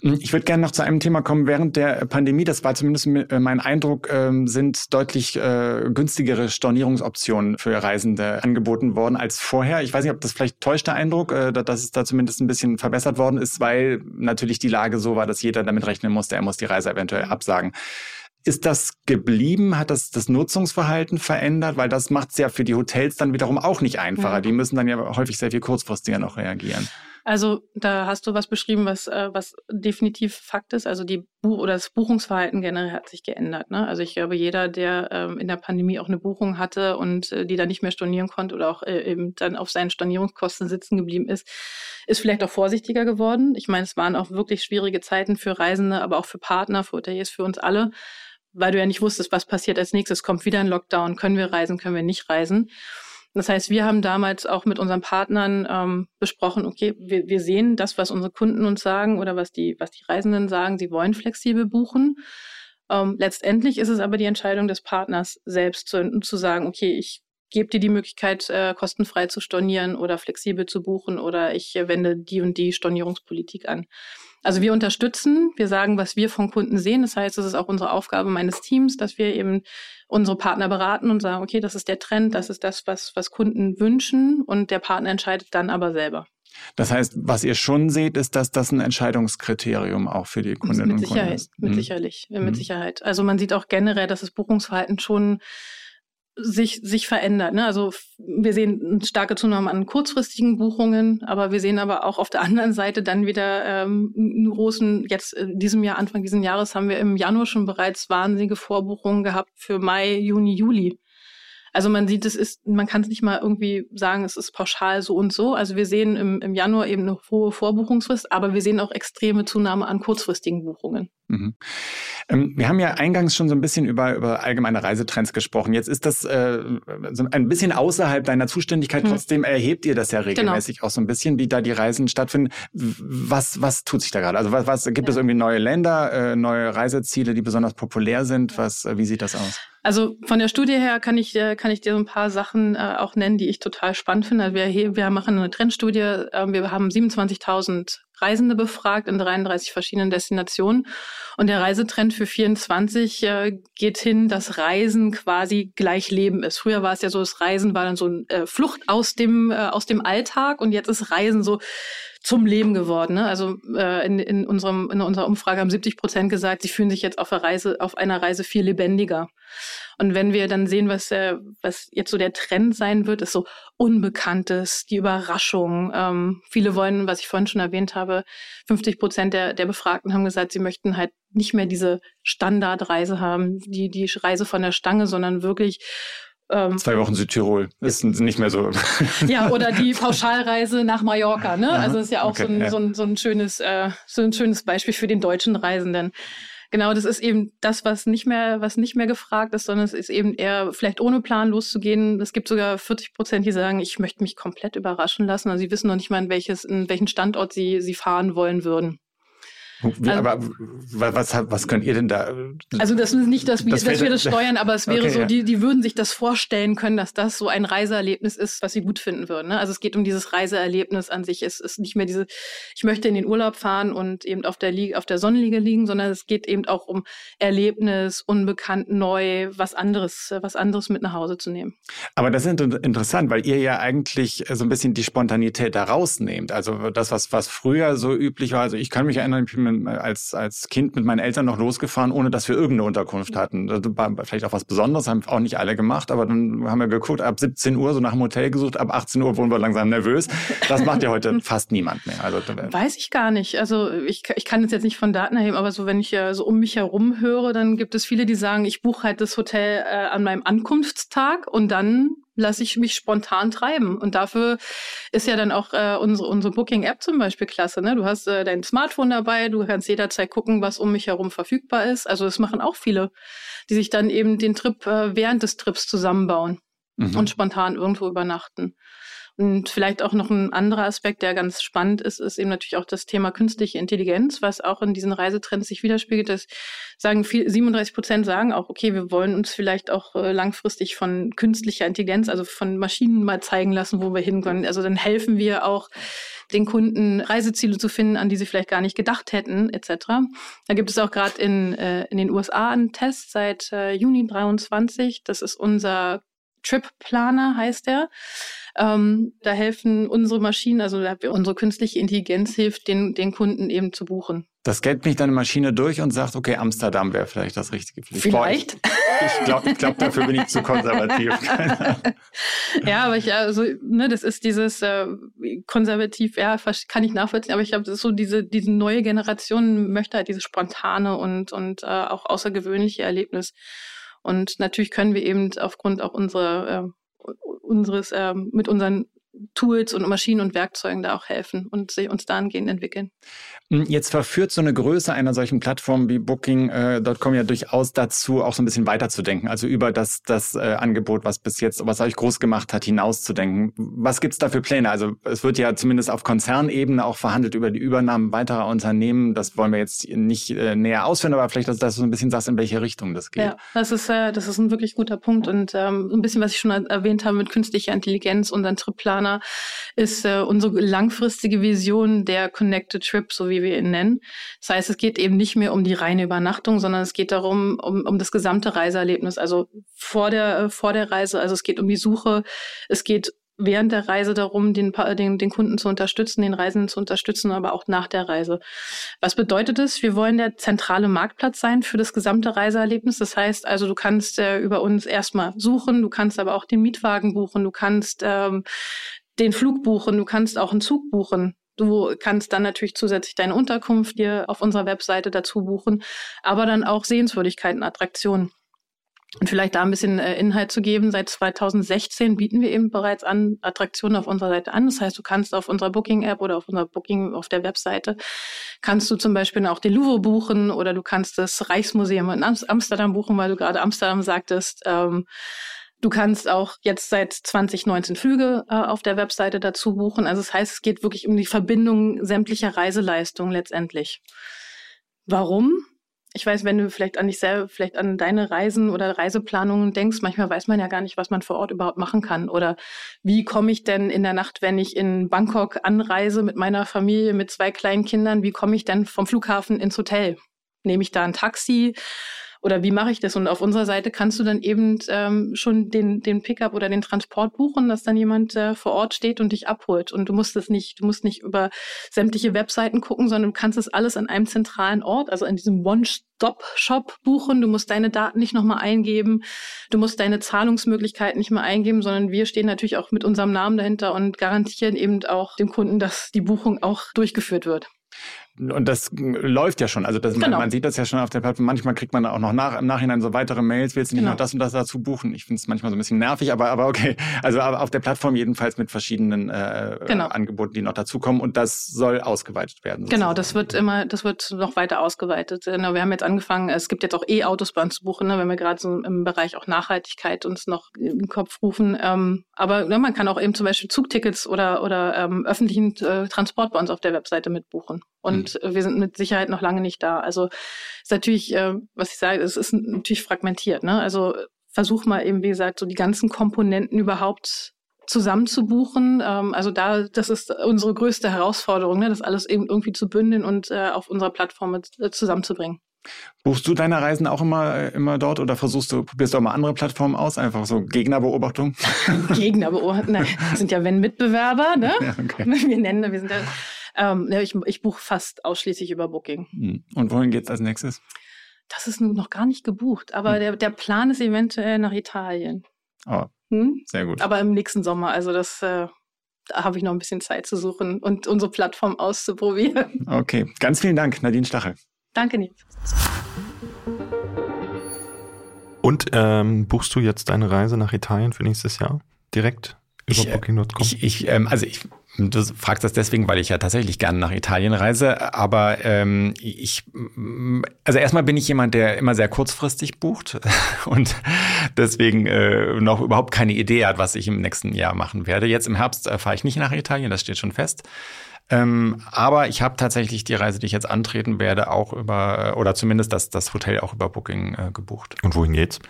Ich würde gerne noch zu einem Thema kommen. Während der Pandemie, das war zumindest äh, mein Eindruck, ähm, sind deutlich äh, günstigere Stornierungsoptionen für Reisende angeboten worden als vorher. Ich weiß nicht, ob das vielleicht täuscht der Eindruck, äh, dass es da zumindest ein bisschen verbessert worden ist, weil natürlich die Lage so war, dass jeder damit rechnen musste, er muss die Reise eventuell absagen. Ist das geblieben? Hat das das Nutzungsverhalten verändert? Weil das macht es ja für die Hotels dann wiederum auch nicht einfacher. Ja. Die müssen dann ja häufig sehr viel kurzfristiger noch reagieren. Also da hast du was beschrieben, was, äh, was definitiv Fakt ist. Also die Buch oder das Buchungsverhalten generell hat sich geändert. Ne? Also ich glaube, jeder, der ähm, in der Pandemie auch eine Buchung hatte und äh, die dann nicht mehr stornieren konnte oder auch äh, eben dann auf seinen Stornierungskosten sitzen geblieben ist, ist vielleicht auch vorsichtiger geworden. Ich meine, es waren auch wirklich schwierige Zeiten für Reisende, aber auch für Partner, für Hoteliers, für uns alle, weil du ja nicht wusstest, was passiert als nächstes. Kommt wieder ein Lockdown, können wir reisen, können wir nicht reisen. Das heißt, wir haben damals auch mit unseren Partnern ähm, besprochen, okay, wir, wir sehen das, was unsere Kunden uns sagen oder was die, was die Reisenden sagen, sie wollen flexibel buchen. Ähm, letztendlich ist es aber die Entscheidung des Partners selbst zu, zu sagen, okay, ich gebe dir die Möglichkeit, äh, kostenfrei zu stornieren oder flexibel zu buchen oder ich äh, wende die und die Stornierungspolitik an. Also wir unterstützen, wir sagen, was wir von Kunden sehen. Das heißt, es ist auch unsere Aufgabe meines Teams, dass wir eben unsere Partner beraten und sagen, okay, das ist der Trend, das ist das, was, was Kunden wünschen und der Partner entscheidet dann aber selber. Das heißt, was ihr schon seht, ist, dass das ein Entscheidungskriterium auch für die Kundinnen und Kunden ist. Mit mhm. sicherlich, mit mhm. Sicherheit. Also man sieht auch generell, dass das Buchungsverhalten schon sich, sich verändert. Ne? Also wir sehen eine starke Zunahme an kurzfristigen Buchungen, aber wir sehen aber auch auf der anderen Seite dann wieder ähm, einen großen, jetzt in diesem Jahr, Anfang dieses Jahres haben wir im Januar schon bereits wahnsinnige Vorbuchungen gehabt für Mai, Juni, Juli. Also man sieht, es ist, man kann es nicht mal irgendwie sagen, es ist pauschal so und so. Also wir sehen im, im Januar eben eine hohe Vorbuchungsfrist, aber wir sehen auch extreme Zunahme an kurzfristigen Buchungen. Mhm. Ähm, wir haben ja eingangs schon so ein bisschen über, über allgemeine Reisetrends gesprochen. Jetzt ist das äh, so ein bisschen außerhalb deiner Zuständigkeit. Hm. Trotzdem erhebt ihr das ja genau. regelmäßig genau. auch so ein bisschen, wie da die Reisen stattfinden. Was, was tut sich da gerade? Also was, was gibt ja. es irgendwie neue Länder, äh, neue Reiseziele, die besonders populär sind? Was, äh, wie sieht das aus? Also von der Studie her kann ich, äh, kann ich dir so ein paar Sachen äh, auch nennen, die ich total spannend finde. Also wir, wir machen eine Trendstudie. Äh, wir haben 27.000 Reisende befragt in 33 verschiedenen Destinationen. Und der Reisetrend für 24 äh, geht hin, dass Reisen quasi gleich Leben ist. Früher war es ja so, das Reisen war dann so eine äh, Flucht aus dem, äh, aus dem Alltag und jetzt ist Reisen so zum Leben geworden. Ne? Also äh, in, in, unserem, in unserer Umfrage haben 70 Prozent gesagt, sie fühlen sich jetzt auf, der Reise, auf einer Reise viel lebendiger. Und wenn wir dann sehen, was, äh, was jetzt so der Trend sein wird, ist so Unbekanntes, die Überraschung. Ähm, viele wollen, was ich vorhin schon erwähnt habe, 50 Prozent der, der Befragten haben gesagt, sie möchten halt nicht mehr diese Standardreise haben, die, die Reise von der Stange, sondern wirklich ähm, Zwei Wochen Südtirol ist nicht mehr so. Ja, oder die Pauschalreise nach Mallorca. Ne? Also ist ja auch okay, so, ein, ja. so, ein, so, ein schönes, äh, so ein schönes Beispiel für den deutschen Reisenden. Genau, das ist eben das, was nicht mehr, was nicht mehr gefragt ist, sondern es ist eben eher vielleicht ohne Plan loszugehen. Es gibt sogar 40 Prozent, die sagen, ich möchte mich komplett überraschen lassen. Also sie wissen noch nicht mal, in welches, in welchen Standort sie, sie fahren wollen würden. Wie, also, aber was, was könnt ihr denn da? Also das ist nicht, dass wir das, dass wir das steuern, aber es wäre okay, so, ja. die, die würden sich das vorstellen können, dass das so ein Reiseerlebnis ist, was sie gut finden würden. Ne? Also es geht um dieses Reiseerlebnis an sich. Es ist nicht mehr diese, ich möchte in den Urlaub fahren und eben auf der, Liege, auf der Sonnenliege liegen, sondern es geht eben auch um Erlebnis, unbekannt, neu, was anderes, was anderes mit nach Hause zu nehmen. Aber das ist interessant, weil ihr ja eigentlich so ein bisschen die Spontanität da rausnehmt. Also das, was, was früher so üblich war. Also ich kann mich erinnern, ich bin als, als Kind mit meinen Eltern noch losgefahren, ohne dass wir irgendeine Unterkunft hatten. Das war vielleicht auch was Besonderes, haben auch nicht alle gemacht, aber dann haben wir geguckt, ab 17 Uhr so nach einem Hotel gesucht, ab 18 Uhr wurden wir langsam nervös. Das macht ja heute fast niemand mehr. Also, Weiß ich gar nicht. Also ich, ich kann es jetzt nicht von Daten erheben, aber so wenn ich ja so um mich herum höre, dann gibt es viele, die sagen, ich buche halt das Hotel äh, an meinem Ankunftstag und dann lasse ich mich spontan treiben. Und dafür ist ja dann auch äh, unsere, unsere Booking-App zum Beispiel klasse. Ne? Du hast äh, dein Smartphone dabei, du kannst jederzeit gucken, was um mich herum verfügbar ist. Also das machen auch viele, die sich dann eben den Trip äh, während des Trips zusammenbauen mhm. und spontan irgendwo übernachten. Und vielleicht auch noch ein anderer Aspekt, der ganz spannend ist, ist eben natürlich auch das Thema künstliche Intelligenz, was auch in diesen Reisetrends sich widerspiegelt. Das sagen viel, 37 Prozent sagen auch, okay, wir wollen uns vielleicht auch äh, langfristig von künstlicher Intelligenz, also von Maschinen mal zeigen lassen, wo wir hinkommen. Also dann helfen wir auch den Kunden Reiseziele zu finden, an die sie vielleicht gar nicht gedacht hätten, etc. Da gibt es auch gerade in, äh, in den USA einen Test seit äh, Juni 23. Das ist unser Trip Planer, heißt der. Ähm, da helfen unsere Maschinen, also unsere künstliche Intelligenz hilft den, den Kunden eben zu buchen. Das scannt mich dann eine Maschine durch und sagt, okay, Amsterdam wäre vielleicht das Richtige für dich. Vielleicht. Boah, ich, ich glaube, ich glaub, dafür bin ich zu konservativ. ja, aber ich, also, ne, das ist dieses äh, konservativ, ja, kann ich nachvollziehen, aber ich glaube, das ist so diese, diese neue Generation möchte halt dieses spontane und, und äh, auch außergewöhnliche Erlebnis. Und natürlich können wir eben aufgrund auch unserer äh, unseres, äh, mit unseren Tools und Maschinen und Werkzeugen da auch helfen und sie uns dahingehend entwickeln. Hm, jetzt verführt so eine Größe einer solchen Plattform wie Booking.com äh, ja durchaus dazu, auch so ein bisschen weiterzudenken. Also über das, das äh, Angebot, was bis jetzt, was euch groß gemacht hat, hinauszudenken. Was gibt's da für Pläne? Also es wird ja zumindest auf Konzernebene auch verhandelt über die Übernahmen weiterer Unternehmen. Das wollen wir jetzt nicht äh, näher ausführen, aber vielleicht, dass, dass du so ein bisschen sagst, in welche Richtung das geht. Ja, das ist, äh, das ist ein wirklich guter Punkt. Und ähm, ein bisschen, was ich schon erwähnt habe mit künstlicher Intelligenz, unseren Tripplaner, ist äh, unsere langfristige Vision der Connected Trip, so wie wir ihn nennen. Das heißt, es geht eben nicht mehr um die reine Übernachtung, sondern es geht darum, um, um das gesamte Reiseerlebnis, also vor der, äh, vor der Reise, also es geht um die Suche, es geht während der Reise darum, den, den, den Kunden zu unterstützen, den Reisenden zu unterstützen, aber auch nach der Reise. Was bedeutet es? Wir wollen der zentrale Marktplatz sein für das gesamte Reiseerlebnis. Das heißt also, du kannst äh, über uns erstmal suchen, du kannst aber auch den Mietwagen buchen, du kannst ähm, den Flug buchen, du kannst auch einen Zug buchen. Du kannst dann natürlich zusätzlich deine Unterkunft dir auf unserer Webseite dazu buchen, aber dann auch Sehenswürdigkeiten, Attraktionen. Und vielleicht da ein bisschen äh, Inhalt zu geben. Seit 2016 bieten wir eben bereits an Attraktionen auf unserer Seite an. Das heißt, du kannst auf unserer Booking-App oder auf unserer Booking auf der Webseite kannst du zum Beispiel auch den Louvre buchen oder du kannst das Reichsmuseum in Amsterdam buchen, weil du gerade Amsterdam sagtest. Ähm, Du kannst auch jetzt seit 2019 Flüge äh, auf der Webseite dazu buchen. Also das heißt, es geht wirklich um die Verbindung sämtlicher Reiseleistungen letztendlich. Warum? ich weiß, wenn du vielleicht an dich selber, vielleicht an deine Reisen oder Reiseplanungen denkst, manchmal weiß man ja gar nicht, was man vor Ort überhaupt machen kann. Oder wie komme ich denn in der Nacht, wenn ich in Bangkok anreise mit meiner Familie, mit zwei kleinen Kindern, wie komme ich denn vom Flughafen ins Hotel? Nehme ich da ein Taxi? Oder wie mache ich das? Und auf unserer Seite kannst du dann eben ähm, schon den, den Pickup oder den Transport buchen, dass dann jemand äh, vor Ort steht und dich abholt. Und du musst das nicht, du musst nicht über sämtliche Webseiten gucken, sondern du kannst das alles an einem zentralen Ort, also in diesem One-Stop-Shop buchen. Du musst deine Daten nicht nochmal eingeben. Du musst deine Zahlungsmöglichkeiten nicht mehr eingeben, sondern wir stehen natürlich auch mit unserem Namen dahinter und garantieren eben auch dem Kunden, dass die Buchung auch durchgeführt wird. Und das läuft ja schon. Also das, genau. man, man, sieht das ja schon auf der Plattform. Manchmal kriegt man auch noch nach, im Nachhinein so weitere Mails. Willst du nicht genau. noch das und das dazu buchen? Ich finde es manchmal so ein bisschen nervig, aber, aber okay. Also aber auf der Plattform jedenfalls mit verschiedenen äh, genau. Angeboten, die noch dazukommen. Und das soll ausgeweitet werden. Sozusagen. Genau, das wird immer, das wird noch weiter ausgeweitet. Genau, wir haben jetzt angefangen, es gibt jetzt auch E-Autos bei uns zu buchen, ne, wenn wir gerade so im Bereich auch Nachhaltigkeit uns noch im Kopf rufen. Ähm, aber ne, man kann auch eben zum Beispiel Zugtickets oder, oder ähm, öffentlichen äh, Transport bei uns auf der Webseite mitbuchen. Und mhm. wir sind mit Sicherheit noch lange nicht da. Also ist natürlich, äh, was ich sage, es ist natürlich fragmentiert. Ne? Also versuch mal eben, wie gesagt, so die ganzen Komponenten überhaupt zusammenzubuchen. Ähm, also da, das ist unsere größte Herausforderung, ne? das alles eben irgendwie zu bündeln und äh, auf unserer Plattform äh, zusammenzubringen. Buchst du deine Reisen auch immer, äh, immer dort oder versuchst du, probierst du auch mal andere Plattformen aus? Einfach so Gegnerbeobachtung? Gegnerbeobachtung, nein, sind ja wenn Mitbewerber, ne? Ja, okay. Wir nennen, wir sind ja ähm, ich, ich buche fast ausschließlich über Booking. Hm. Und wohin geht's als nächstes? Das ist noch gar nicht gebucht, aber hm. der, der Plan ist eventuell nach Italien. Oh, hm? sehr gut. Aber im nächsten Sommer, also das, äh, da habe ich noch ein bisschen Zeit zu suchen und unsere Plattform auszuprobieren. Okay, ganz vielen Dank, Nadine Stachel. Danke, Nils. Und ähm, buchst du jetzt deine Reise nach Italien für nächstes Jahr direkt über äh, Booking.com? Ich, ich, ähm, also ich Du fragst das deswegen, weil ich ja tatsächlich gerne nach Italien reise. Aber ähm, ich, also erstmal bin ich jemand, der immer sehr kurzfristig bucht und deswegen äh, noch überhaupt keine Idee hat, was ich im nächsten Jahr machen werde. Jetzt im Herbst äh, fahre ich nicht nach Italien, das steht schon fest. Ähm, aber ich habe tatsächlich die Reise, die ich jetzt antreten werde, auch über, oder zumindest das, das Hotel auch über Booking äh, gebucht. Und wohin geht's?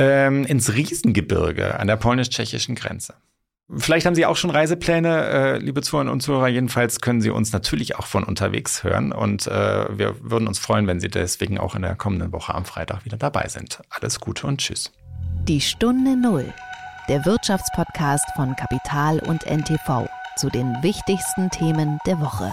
Ähm, ins Riesengebirge an der polnisch-tschechischen Grenze. Vielleicht haben Sie auch schon Reisepläne, äh, liebe Zuhörer und Zuhörer. Jedenfalls können Sie uns natürlich auch von unterwegs hören. Und äh, wir würden uns freuen, wenn Sie deswegen auch in der kommenden Woche am Freitag wieder dabei sind. Alles Gute und Tschüss. Die Stunde Null, der Wirtschaftspodcast von Kapital und NTV zu den wichtigsten Themen der Woche.